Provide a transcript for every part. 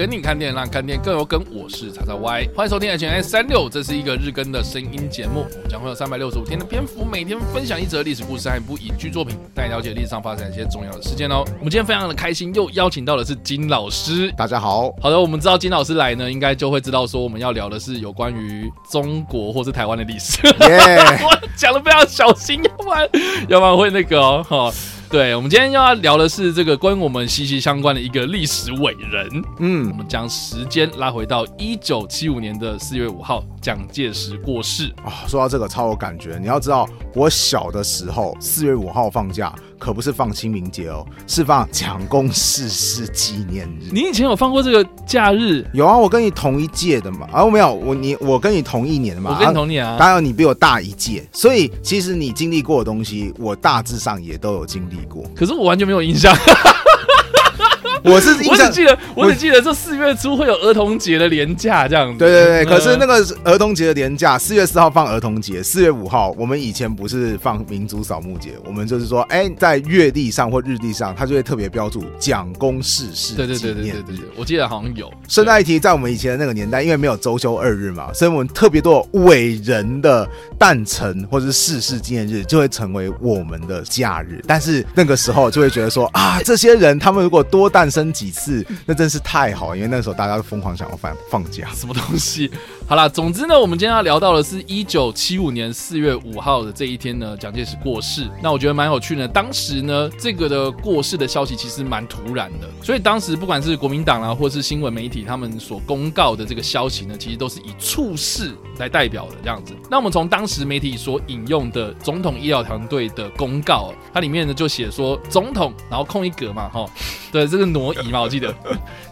跟你看电影，让看店更有梗。我是叉叉 Y，欢迎收听 HNS 三六，这是一个日更的声音节目，我们将会有三百六十五天的篇幅，每天分享一则历史故事和一部影剧作品，带你了解历史上发生一些重要的事件哦。我们今天非常的开心，又邀请到的是金老师。大家好，好的，我们知道金老师来呢，应该就会知道说我们要聊的是有关于中国或是台湾的历史。我讲的非常小心，要不然要不然会那个哦。哦对，我们今天要聊的是这个关于我们息息相关的一个历史伟人。嗯，我们将时间拉回到一九七五年的四月五号，蒋介石过世啊。说到这个超有感觉，你要知道，我小的时候四月五号放假。可不是放清明节哦，是放蒋公逝世纪念日。你以前有放过这个假日？有啊，我跟你同一届的嘛。啊，没有，我你我跟你同一年的嘛。我跟你同年啊。当然你比我大一届，所以其实你经历过的东西，我大致上也都有经历过。可是我完全没有印象。我是，我只记得，我只记得这四月初会有儿童节的连假这样子。对对对，可是那个儿童节的连假，四月四号放儿童节，四月五号我们以前不是放民族扫墓节，我们就是说，哎，在月历上或日历上，它就会特别标注蒋公逝世。对对对对对对，我记得好像有。顺带一提，在我们以前的那个年代，因为没有周休二日嘛，所以我们特别多伟人的诞辰或者是逝世纪念日就会成为我们的假日。但是那个时候就会觉得说啊，这些人他们如果多诞生几次，那真是太好，因为那时候大家都疯狂想要放放假。什么东西？好啦，总之呢，我们今天要聊到的是一九七五年四月五号的这一天呢，蒋介石过世。那我觉得蛮有趣的。当时呢，这个的过世的消息其实蛮突然的，所以当时不管是国民党啊，或是新闻媒体，他们所公告的这个消息呢，其实都是以猝逝来代表的这样子。那我们从当时媒体所引用的总统医疗团队的公告，它里面呢就写说，总统然后空一格嘛，哈，对，这个挪移嘛。我记得，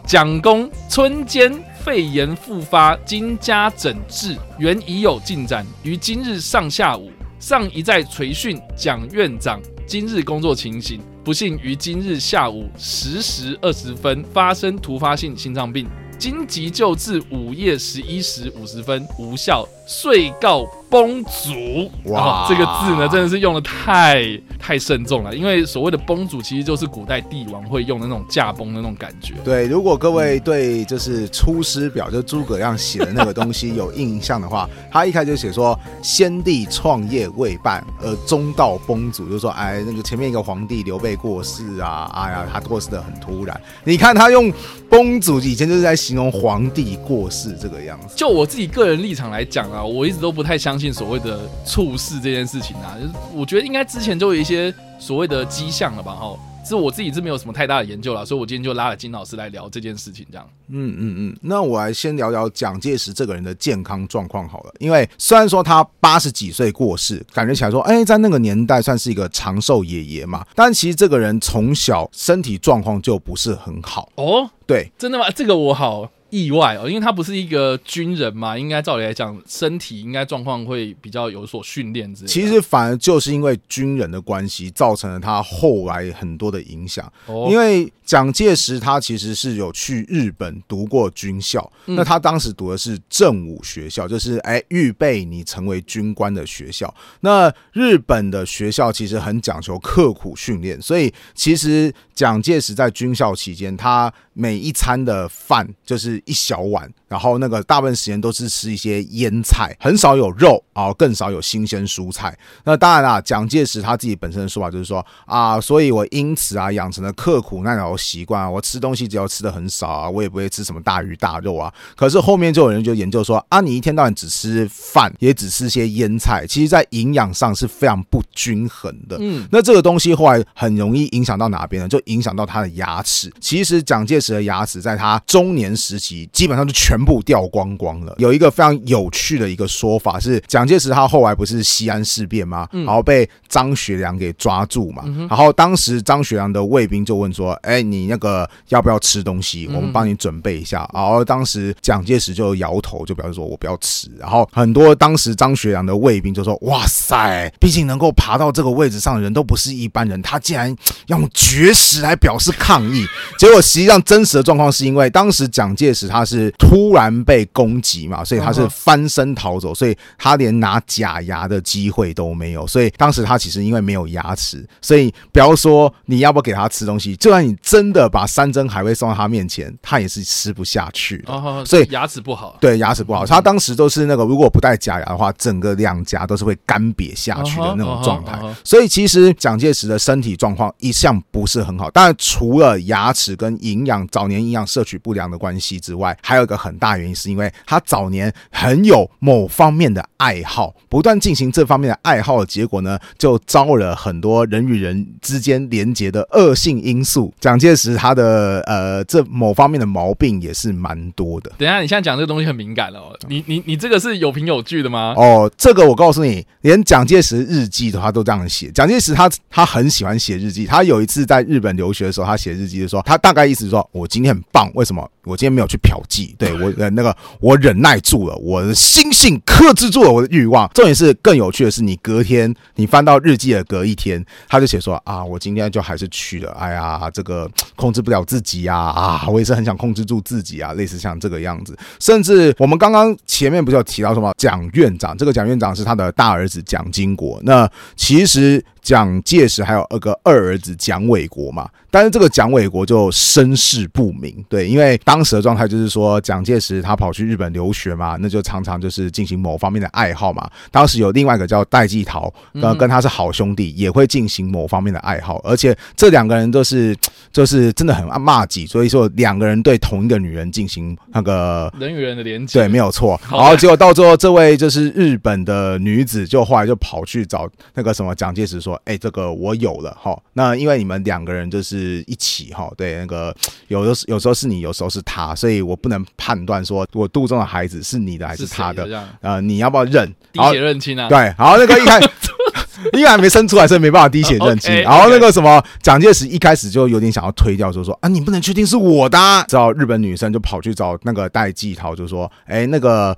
蒋公春间肺炎复发，经加诊治，原已有进展。于今日上下午，上一再垂讯蒋院长今日工作情形，不幸于今日下午十时二十分发生突发性心脏病，经急救至午夜十一时五十分无效，遂告。崩殂哇，这个字呢，真的是用的太太慎重了。因为所谓的崩主，其实就是古代帝王会用的那种驾崩的那种感觉。对，如果各位对就是《出师表》就诸葛亮写的那个东西有印象的话，他一开始就写说，先帝创业未半而中道崩殂，就是说，哎，那个前面一个皇帝刘备过世啊，哎呀，他过世的很突然。你看他用崩殂，以前就是在形容皇帝过世这个样子。就我自己个人立场来讲啊，我一直都不太相信。所谓的猝死这件事情啊，就是我觉得应该之前就有一些所谓的迹象了吧？哈，是我自己是没有什么太大的研究了，所以我今天就拉了金老师来聊这件事情，这样。嗯嗯嗯，那我来先聊聊蒋介石这个人的健康状况好了，因为虽然说他八十几岁过世，感觉起来说，哎，在那个年代算是一个长寿爷爷嘛，但其实这个人从小身体状况就不是很好哦。对，真的吗？这个我好。意外哦，因为他不是一个军人嘛，应该照理来讲，身体应该状况会比较有所训练之类的。其实反而就是因为军人的关系，造成了他后来很多的影响。哦，因为蒋介石他其实是有去日本读过军校，嗯，那他当时读的是正武学校，就是哎预备你成为军官的学校。那日本的学校其实很讲求刻苦训练，所以其实蒋介石在军校期间，他每一餐的饭就是。一小碗，然后那个大部分时间都是吃一些腌菜，很少有肉啊，更少有新鲜蔬菜。那当然啦，蒋介石他自己本身的说法就是说啊，所以我因此啊养成了刻苦耐劳的习惯啊，我吃东西只要吃的很少啊，我也不会吃什么大鱼大肉啊。可是后面就有人就研究说啊，你一天到晚只吃饭，也只吃些腌菜，其实在营养上是非常不均衡的。嗯，那这个东西后来很容易影响到哪边呢？就影响到他的牙齿。其实蒋介石的牙齿在他中年时期。基本上就全部掉光光了。有一个非常有趣的一个说法是，蒋介石他后来不是西安事变吗？然后被张学良给抓住嘛。然后当时张学良的卫兵就问说：“哎，你那个要不要吃东西？我们帮你准备一下。”然后当时蒋介石就摇头，就表示说：“我不要吃。”然后很多当时张学良的卫兵就说：“哇塞，毕竟能够爬到这个位置上的人都不是一般人，他竟然用绝食来表示抗议。”结果实际上真真实的状况是因为当时蒋介石他是突然被攻击嘛，所以他是翻身逃走，所以他连拿假牙的机会都没有。所以当时他其实因为没有牙齿，所以不要说你要不要给他吃东西，就算你真的把山珍海味送到他面前，他也是吃不下去的。所以牙齿不好，对，牙齿不好。他当时都是那个，如果不戴假牙的话，整个两颊都是会干瘪下去的那种状态。所以其实蒋介石的身体状况一向不是很好。当然，除了牙齿跟营养早年营养摄取不良的关系之外，还有一个很大原因是因为他早年很有某方面的爱好，不断进行这方面的爱好的结果呢，就招了很多人与人之间连结的恶性因素。蒋介石他的呃这某方面的毛病也是蛮多的。等一下，你现在讲这个东西很敏感了哦，你你你这个是有凭有据的吗？哦，这个我告诉你，连蒋介石日记的话都这样写。蒋介石他他很喜欢写日记，他有一次在日本留学的时候，他写日记的时候，他大概意思说，我今天很棒，为什么？我今天没有去嫖妓，对我呃那个我忍耐住了，我的心性克制住了我的欲望。重点是更有趣的是，你隔天你翻到日记的隔一天，他就写说啊，我今天就还是去了，哎呀，这个控制不了自己呀，啊，我也是很想控制住自己啊，类似像这个样子。甚至我们刚刚前面不是有提到什么蒋院长，这个蒋院长是他的大儿子蒋经国，那其实。蒋介石还有二个二儿子蒋纬国嘛，但是这个蒋纬国就身世不明，对，因为当时的状态就是说，蒋介石他跑去日本留学嘛，那就常常就是进行某方面的爱好嘛。当时有另外一个叫戴季陶，呃，跟他是好兄弟，也会进行某方面的爱好，而且这两个人都是就是真的很爱麻吉，所以说两个人对同一个女人进行那个人与人的连接，对，没有错。然后结果到最后，这位就是日本的女子，就后来就跑去找那个什么蒋介石说。哎，这个我有了哈。那因为你们两个人就是一起哈，对，那个有的有时候是你，有时候是他，所以我不能判断说我肚中的孩子是你的还是他的。呃，你要不要认？滴血认亲啊？对，好那个一开，因为还没生出来，所以没办法滴血认亲。然后那个什么，蒋介石一开始就有点想要推掉，就说啊，你不能确定是我的。之后日本女生就跑去找那个戴季陶，就说，哎，那个。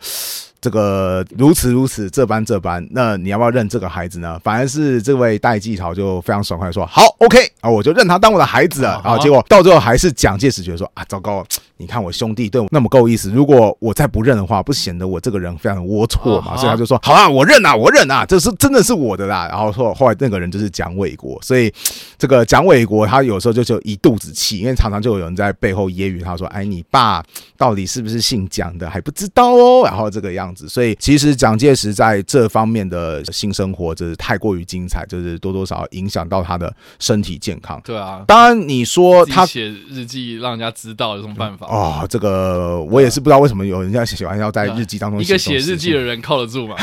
这个如此如此这般这般，那你要不要认这个孩子呢？反而是这位戴季陶就非常爽快说好，OK 啊，我就认他当我的孩子了。然后结果到最后还是蒋介石觉得说啊，糟糕，你看我兄弟对我那么够意思，如果我再不认的话，不显得我这个人非常的龌龊嘛？所以他就说好啊，我认啊，我认啊，这是真的是我的啦。然后说后来那个人就是蒋纬国，所以这个蒋纬国他有时候就就一肚子气，因为常常就有人在背后揶揄他说，哎，你爸到底是不是姓蒋的还不知道哦。然后这个样。所以其实蒋介石在这方面的性生活就是太过于精彩，就是多多少少影响到他的身体健康。对啊，当然你说他写日记让人家知道有什么办法？哦，这个我也是不知道为什么有人家喜欢要在日记当中写。一个写日记的人靠得住吗？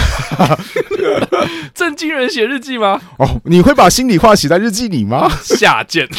正经人写日记吗？哦，你会把心里话写在日记里吗？下贱。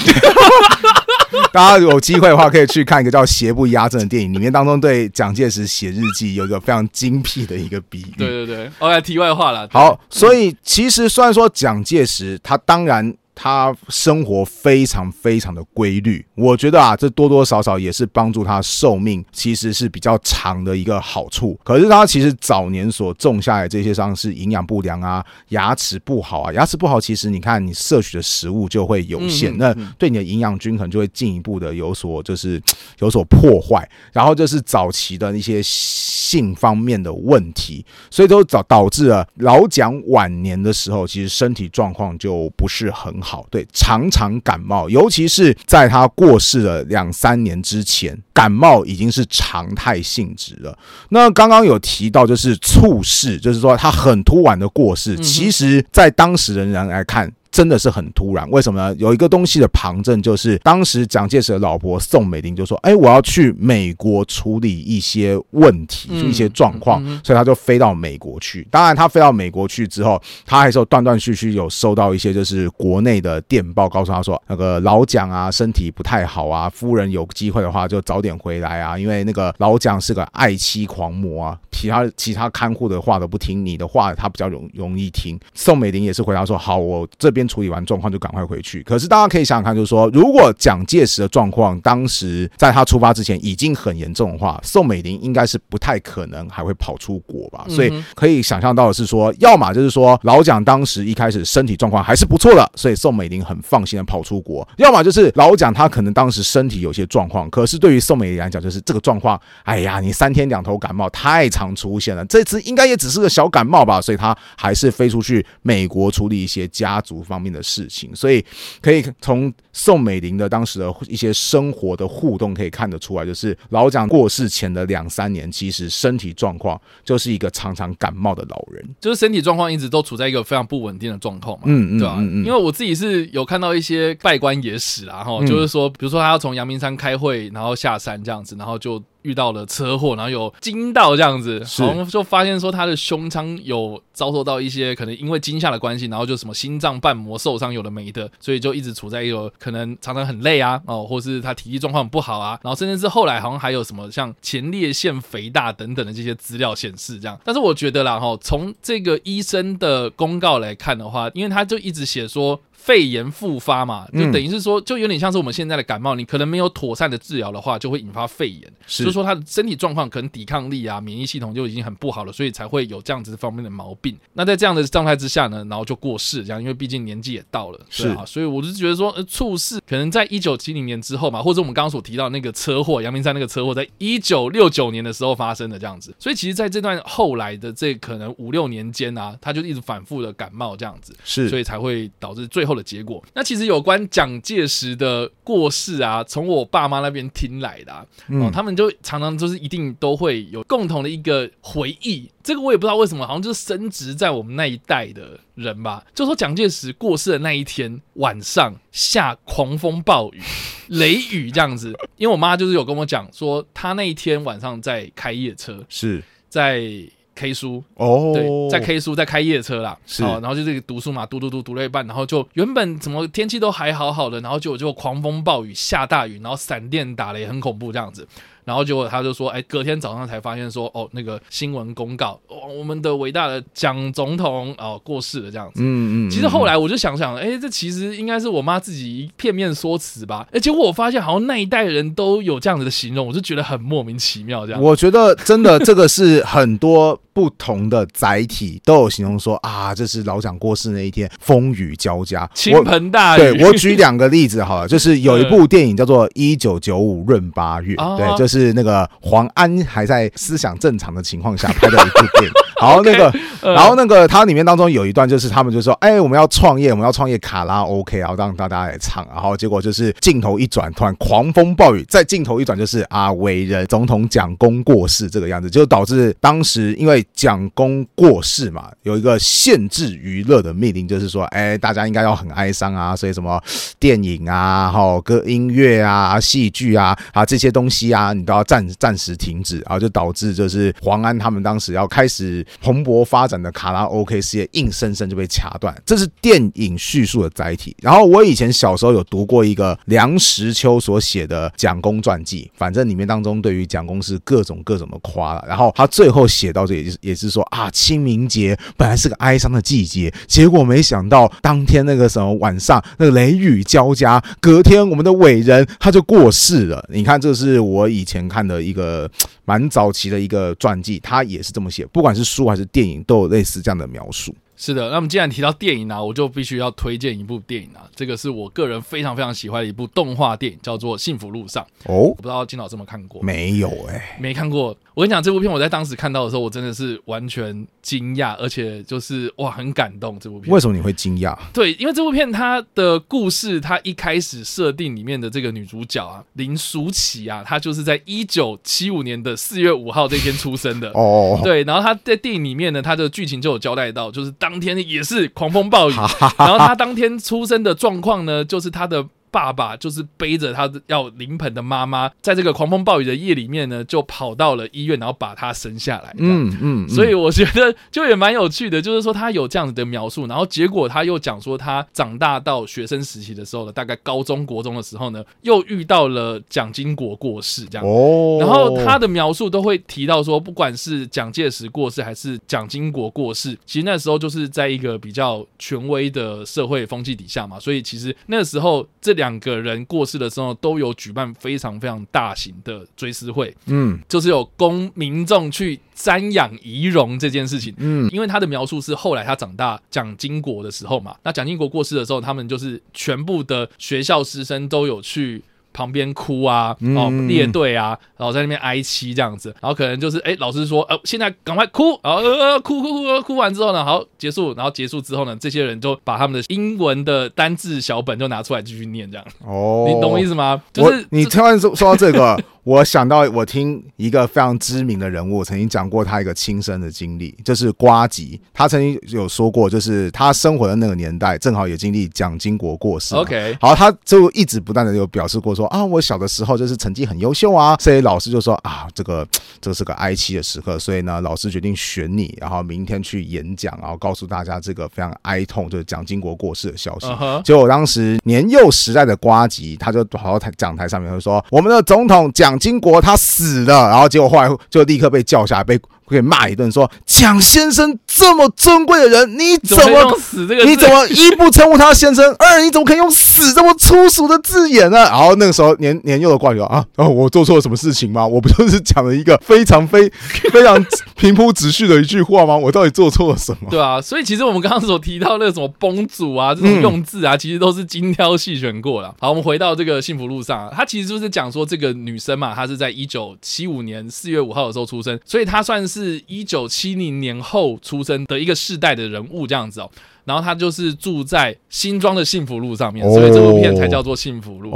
大家有机会的话，可以去看一个叫《邪不压正》的电影，里面当中对蒋介石写日记有一个非常精辟的一个比喻。对对对，OK，题外话了。好，所以其实虽然说蒋介石他当然。他生活非常非常的规律，我觉得啊，这多多少少也是帮助他寿命其实是比较长的一个好处。可是他其实早年所种下来这些伤是营养不良啊，牙齿不好啊，牙齿不好，其实你看你摄取的食物就会有限，那对你的营养均衡就会进一步的有所就是有所破坏，然后就是早期的一些性方面的问题，所以都导导致了老蒋晚年的时候，其实身体状况就不是很好。好，对，常常感冒，尤其是在他过世了两三年之前，感冒已经是常态性质了。那刚刚有提到，就是猝逝，就是说他很突然的过世，其实，在当时的人来看。真的是很突然，为什么呢？有一个东西的旁证，就是当时蒋介石的老婆宋美龄就说：“哎，我要去美国处理一些问题，就一些状况，所以他就飞到美国去。当然，他飞到美国去之后，他还是有断断续续有收到一些就是国内的电报，告诉他说那个老蒋啊身体不太好啊，夫人有机会的话就早点回来啊，因为那个老蒋是个爱妻狂魔啊，其他其他看护的话都不听，你的话他比较容容易听。宋美龄也是回答说：好，我这边。处理完状况就赶快回去。可是大家可以想想看，就是说，如果蒋介石的状况当时在他出发之前已经很严重的话，宋美龄应该是不太可能还会跑出国吧。所以可以想象到的是说，要么就是说老蒋当时一开始身体状况还是不错的，所以宋美龄很放心的跑出国；要么就是老蒋他可能当时身体有些状况，可是对于宋美龄来讲，就是这个状况，哎呀，你三天两头感冒太常出现了，这次应该也只是个小感冒吧，所以他还是飞出去美国处理一些家族方面的事情。所以可以从宋美龄的当时的一些生活的互动可以看得出来，就是老蒋过世前的两三年，其实身体状况就是一个常常感冒的老人，就是身体状况一直都处在一个非常不稳定的状况嘛，嗯嗯，对吧？因为我自己是有看到一些拜官野史啦，哈，就是说，比如说他要从阳明山开会，然后下山这样子，然后就。遇到了车祸，然后有惊到这样子，然后就发现说他的胸腔有遭受到一些可能因为惊吓的关系，然后就什么心脏瓣膜受伤，有的没的，所以就一直处在一个可可能常常很累啊，哦，或是他体力状况不好啊，然后甚至是后来好像还有什么像前列腺肥大等等的这些资料显示这样。但是我觉得啦，哈，从这个医生的公告来看的话，因为他就一直写说。肺炎复发嘛，就等于是说，就有点像是我们现在的感冒，你可能没有妥善的治疗的话，就会引发肺炎。是，就是说他的身体状况可能抵抗力啊、免疫系统就已经很不好了，所以才会有这样子方面的毛病。那在这样的状态之下呢，然后就过世这样，因为毕竟年纪也到了，是啊。所以我就觉得说，呃，猝死可能在一九七零年之后嘛，或者我们刚刚所提到那个车祸，阳明山那个车祸，在一九六九年的时候发生的这样子。所以其实在这段后来的这可能五六年间啊，他就一直反复的感冒这样子，是，所以才会导致最后的结果。那其实有关蒋介石的过世啊，从我爸妈那边听来的，啊，哦，他们就常常就是一定都会有共同的一个回忆。这个我也不知道为什么，好像就是深植在我们那一代的人吧。就说蒋介石过世的那一天晚上下狂风暴雨、雷雨这样子，因为我妈就是有跟我讲说，她那一天晚上在开夜车，是在。K 书哦，对，在 K 书，在开夜车啦，是，然后就这个读书嘛，读读读读了一半，然后就原本怎么天气都还好好的，然后就就狂风暴雨，下大雨，然后闪电打雷，很恐怖这样子。然后结果他就说，哎，隔天早上才发现说，哦，那个新闻公告，哦，我们的伟大的蒋总统哦过世了这样子。嗯嗯。其实后来我就想想，哎，这其实应该是我妈自己片面说辞吧。哎结果我发现好像那一代人都有这样子的形容，我就觉得很莫名其妙这样。我觉得真的这个是很多不同的载体都有形容说啊，这是老蒋过世那一天风雨交加，倾盆大雨。对，我举两个例子好了，就是有一部电影叫做《一九九五闰八月》，对，就是。是那个黄安还在思想正常的情况下拍的一部电影。好，那个，然后那个，它里面当中有一段就是他们就说：“哎，我们要创业，我们要创业卡拉 OK，然后让大家来唱。”然后结果就是镜头一转，突然狂风暴雨，再镜头一转就是啊，伟人总统蒋公过世这个样子，就导致当时因为蒋公过世嘛，有一个限制娱乐的命令，就是说，哎，大家应该要很哀伤啊，所以什么电影啊、好歌、音乐啊、戏剧啊啊这些东西啊，你都要暂暂时停止，然后就导致就是黄安他们当时要开始。蓬勃发展的卡拉 OK 事业硬生生就被掐断，这是电影叙述的载体。然后我以前小时候有读过一个梁实秋所写的蒋公传记，反正里面当中对于蒋公是各种各种的夸了。然后他最后写到这也是也是说啊，清明节本来是个哀伤的季节，结果没想到当天那个什么晚上那个雷雨交加，隔天我们的伟人他就过世了。你看，这是我以前看的一个蛮早期的一个传记，他也是这么写，不管是书还是电影都有类似这样的描述。是的，那么既然提到电影呢、啊，我就必须要推荐一部电影啊。这个是我个人非常非常喜欢的一部动画电影，叫做《幸福路上》。哦，我不知道金老师有没有看过？没有哎、欸，没看过。我跟你讲，这部片我在当时看到的时候，我真的是完全惊讶，而且就是哇，很感动。这部片为什么你会惊讶？对，因为这部片它的故事，它一开始设定里面的这个女主角啊，林淑琪啊，她就是在一九七五年的四月五号这天出生的。哦，对，然后她在电影里面呢，她的剧情就有交代到，就是当天也是狂风暴雨，然后他当天出生的状况呢，就是他的。爸爸就是背着他要临盆的妈妈，在这个狂风暴雨的夜里面呢，就跑到了医院，然后把他生下来。嗯嗯，嗯，所以我觉得就也蛮有趣的，就是说他有这样子的描述，然后结果他又讲说他长大到学生时期的时候呢，大概高中国中的时候呢，又遇到了蒋经国过世这样。哦，然后他的描述都会提到说，不管是蒋介石过世还是蒋经国过世，其实那时候就是在一个比较权威的社会风气底下嘛，所以其实那个时候这两个人过世的时候都有举办非常非常大型的追思会，嗯，就是有供民众去瞻仰遗容这件事情，嗯，因为他的描述是后来他长大蒋经国的时候嘛，那蒋经国过世的时候，他们就是全部的学校师生都有去。旁边哭啊，哦，列队啊，然后在那边哀戚这样子，然后可能就是，哎，老师说，呃，现在赶快哭，然后呃，哭哭哭，哭完之后呢，好，结束，然后结束之后呢，这些人就把他们的英文的单字小本就拿出来继续念，这样。哦，你懂我意思吗？就是你突然说说到这个。我想到，我听一个非常知名的人物曾经讲过他一个亲身的经历，就是瓜吉。他曾经有说过，就是他生活的那个年代，正好也经历蒋经国过世。OK，好，他就一直不断的有表示过说啊，我小的时候就是成绩很优秀啊，所以老师就说啊，这个这是个哀戚的时刻，所以呢，老师决定选你，然后明天去演讲，然后告诉大家这个非常哀痛，就是蒋经国过世的消息。结果当时年幼时代的瓜吉，他就跑到台讲台上面就说，我们的总统蒋。金国他死了，然后结果后来就立刻被叫下来，被。可以骂一顿，说蒋先生这么尊贵的人，你怎么，死这个？你怎么一不称呼他先生，二你怎么可以用死这么粗俗的字眼呢？然后那个时候年年幼的呱吉啊，然后我做错了什么事情吗？我不就是讲了一个非常非 非常平铺直叙的一句话吗？我到底做错了什么？对啊，所以其实我们刚刚所提到那个什么崩主啊，这种用字啊，其实都是精挑细选过了。好，我们回到这个幸福路上，他其实就是讲说这个女生嘛，她是在一九七五年四月五号的时候出生，所以她算是。是一九七零年后出生的一个世代的人物，这样子哦。然后他就是住在新庄的幸福路上面，所以这部片才叫做幸福路。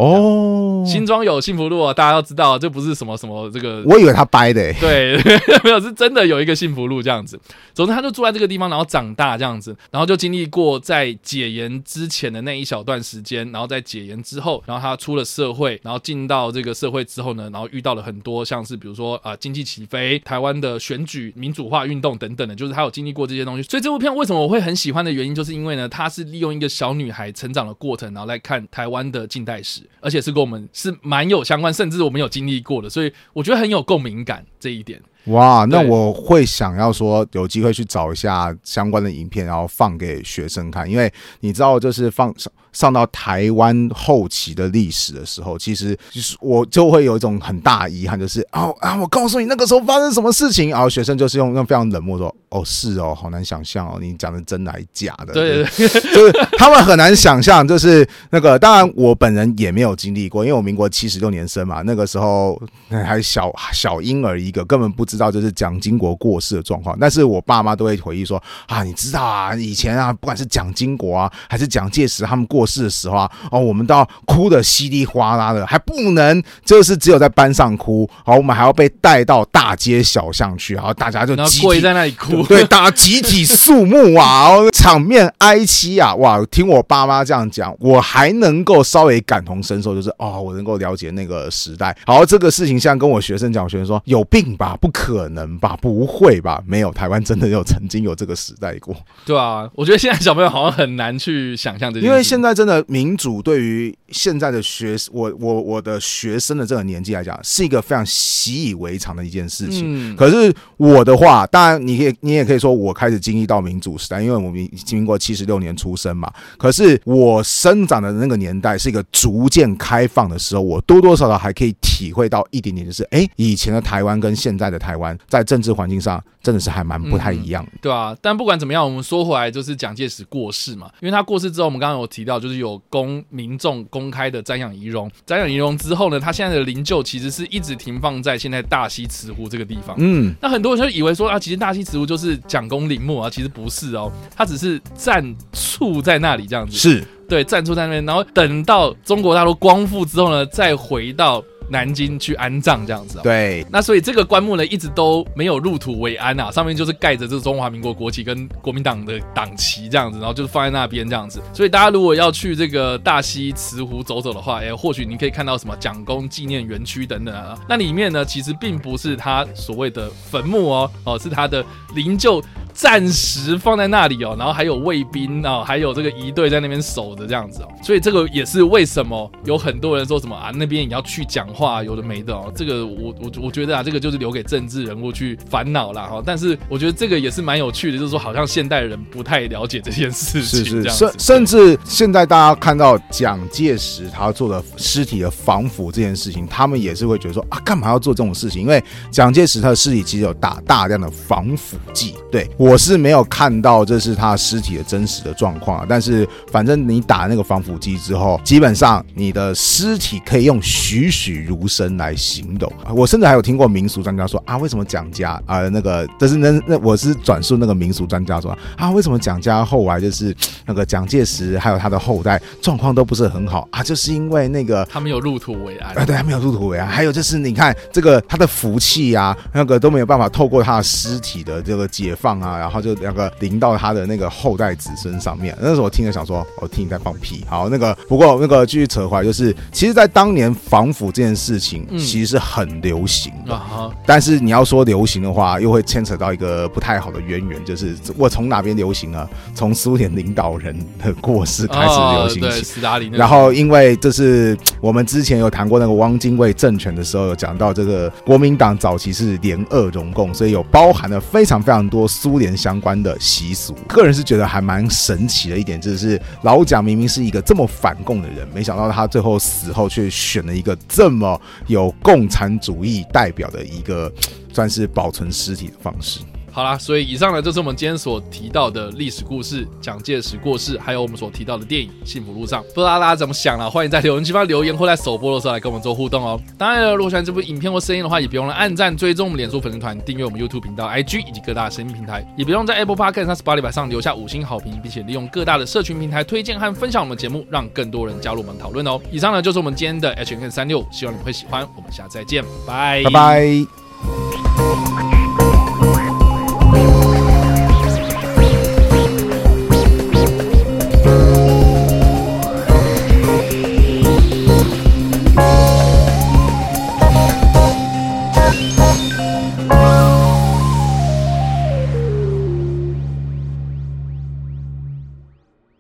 新庄有幸福路啊，大家要知道，这不是什么什么这个。我以为他掰的、欸，对，没有，是真的有一个幸福路这样子。总之，他就住在这个地方，然后长大这样子，然后就经历过在解严之前的那一小段时间，然后在解严之后，然后他出了社会，然后进到这个社会之后呢，然后遇到了很多像是比如说啊、呃、经济起飞、台湾的选举、民主化运动等等的，就是他有经历过这些东西。所以这部片为什么我会很喜欢的原因，就是因为呢，他是利用一个小女孩成长的过程，然后来看台湾的近代史，而且是跟我们是蛮有相关，甚至我们有经历过的，所以我觉得很有共鸣感这一点。哇，那我会想要说有机会去找一下相关的影片，然后放给学生看，因为你知道，就是放上上到台湾后期的历史的时候，其实就是我就会有一种很大遗憾，就是哦啊，我告诉你那个时候发生什么事情，然后学生就是用用非常冷漠说，哦是哦，好难想象哦，你讲的真的还是假的？对，对，对，就是他们很难想象，就是那个当然我本人也没有经历过，因为我民国七十六年生嘛，那个时候还小小婴儿一个，根本不。知道就是蒋经国过世的状况，但是我爸妈都会回忆说啊，你知道啊，以前啊，不管是蒋经国啊，还是蒋介石他们过世的时候啊，哦，我们都要哭的稀里哗啦的，还不能就是只有在班上哭，好，我们还要被带到大街小巷去，然后大家就跪在那里哭，对，大家集体肃穆啊，然后场面哀凄啊，哇，听我爸妈这样讲，我还能够稍微感同身受，就是哦，我能够了解那个时代。好，这个事情像跟我学生讲，我学生说有病吧，不可。可能吧？不会吧？没有，台湾真的有曾经有这个时代过。对啊，我觉得现在小朋友好像很难去想象这件事，因为现在真的民主对于现在的学我我我的学生的这个年纪来讲，是一个非常习以为常的一件事情。嗯、可是我的话，当然你可以，你也可以说我开始经历到民主时代，因为我们经过七十六年出生嘛。可是我生长的那个年代是一个逐渐开放的时候，我多多少少还可以体会到一点点，就是哎、欸，以前的台湾跟现在的台。台湾在政治环境上真的是还蛮不太一样，嗯，对啊。但不管怎么样，我们说回来就是蒋介石过世嘛，因为他过世之后，我们刚刚有提到，就是有公民众公开的瞻仰遗容。瞻仰遗容之后呢，他现在的灵柩其实是一直停放在现在大溪慈湖这个地方。嗯，那很多人就以为说啊，其实大溪慈湖就是蒋公陵墓啊，其实不是哦，他只是暂处在那里这样子。是，对，暂处在那边，然后等到中国大陆光复之后呢，再回到。南京去安葬这样子。对，那所以这个棺木呢，一直都没有入土为安啊，上面就是盖着这个中华民国国旗跟国民党的党旗这样子，然后就是放在那边这样子。所以大家如果要去这个大溪慈湖走走的话，哎，或许你可以看到什么蒋公纪念园区等等啊。那里面呢，其实并不是他所谓的坟墓哦，哦，是他的灵柩。暂时放在那里哦，然后还有卫兵哦，还有这个仪队在那边守着这样子哦，所以这个也是为什么有很多人说什么啊，那边也要去讲话，有的没的哦。这个我我我觉得啊，这个就是留给政治人物去烦恼了哈。但是我觉得这个也是蛮有趣的，就是说好像现代人不太了解这件事情，是是，甚甚至现在大家看到蒋介石他做的尸体的防腐这件事情，他们也是会觉得说啊，干嘛要做这种事情？因为蒋介石他的尸体其实有打大量的防腐剂，对。我是没有看到这是他尸体的真实的状况，但是反正你打那个防腐剂之后，基本上你的尸体可以用栩栩如生来形容。我甚至还有听过民俗专家说啊，为什么蒋家啊、呃、那个，但是那那我是转述那个民俗专家说啊，为什么蒋家后来就是那个蒋介石还有他的后代状况都不是很好啊，就是因为那个他没有入土为安啊，对，他没有入土为安。还有就是你看这个他的福气啊，那个都没有办法透过他的尸体的这个解放啊。然后就两个淋到他的那个后代子孙上面。那时候我听着想说，我听你在放屁。好，那个不过那个继续扯回来，就是其实，在当年防腐这件事情其实是很流行的。但是你要说流行的话，又会牵扯到一个不太好的渊源，就是我从哪边流行啊？从苏联领导人的过世开始流行起。对，斯大林。然后因为这是我们之前有谈过那个汪精卫政权的时候，有讲到这个国民党早期是联俄容共，所以有包含了非常非常多苏联。相关的习俗，个人是觉得还蛮神奇的一点，就是老蒋明明是一个这么反共的人，没想到他最后死后却选了一个这么有共产主义代表的一个，算是保存尸体的方式。好啦，所以以上呢就是我们今天所提到的历史故事，蒋介石过世，还有我们所提到的电影《幸福路上》，不知道大家怎么想了？欢迎在留言区发留言，或在首播的时候来跟我们做互动哦。当然了，如果喜欢这部影片或声音的话，也别忘了按赞、追踪我们脸书粉丝团、订阅我们 YouTube 频道、IG 以及各大声音平台，也别忘在 Apple Podcast Spotify 上留下五星好评，并且利用各大的社群平台推荐和分享我们节目，让更多人加入我们讨论哦。以上呢就是我们今天的 H&M 365，希望你们会喜欢。我们下次再见，拜拜。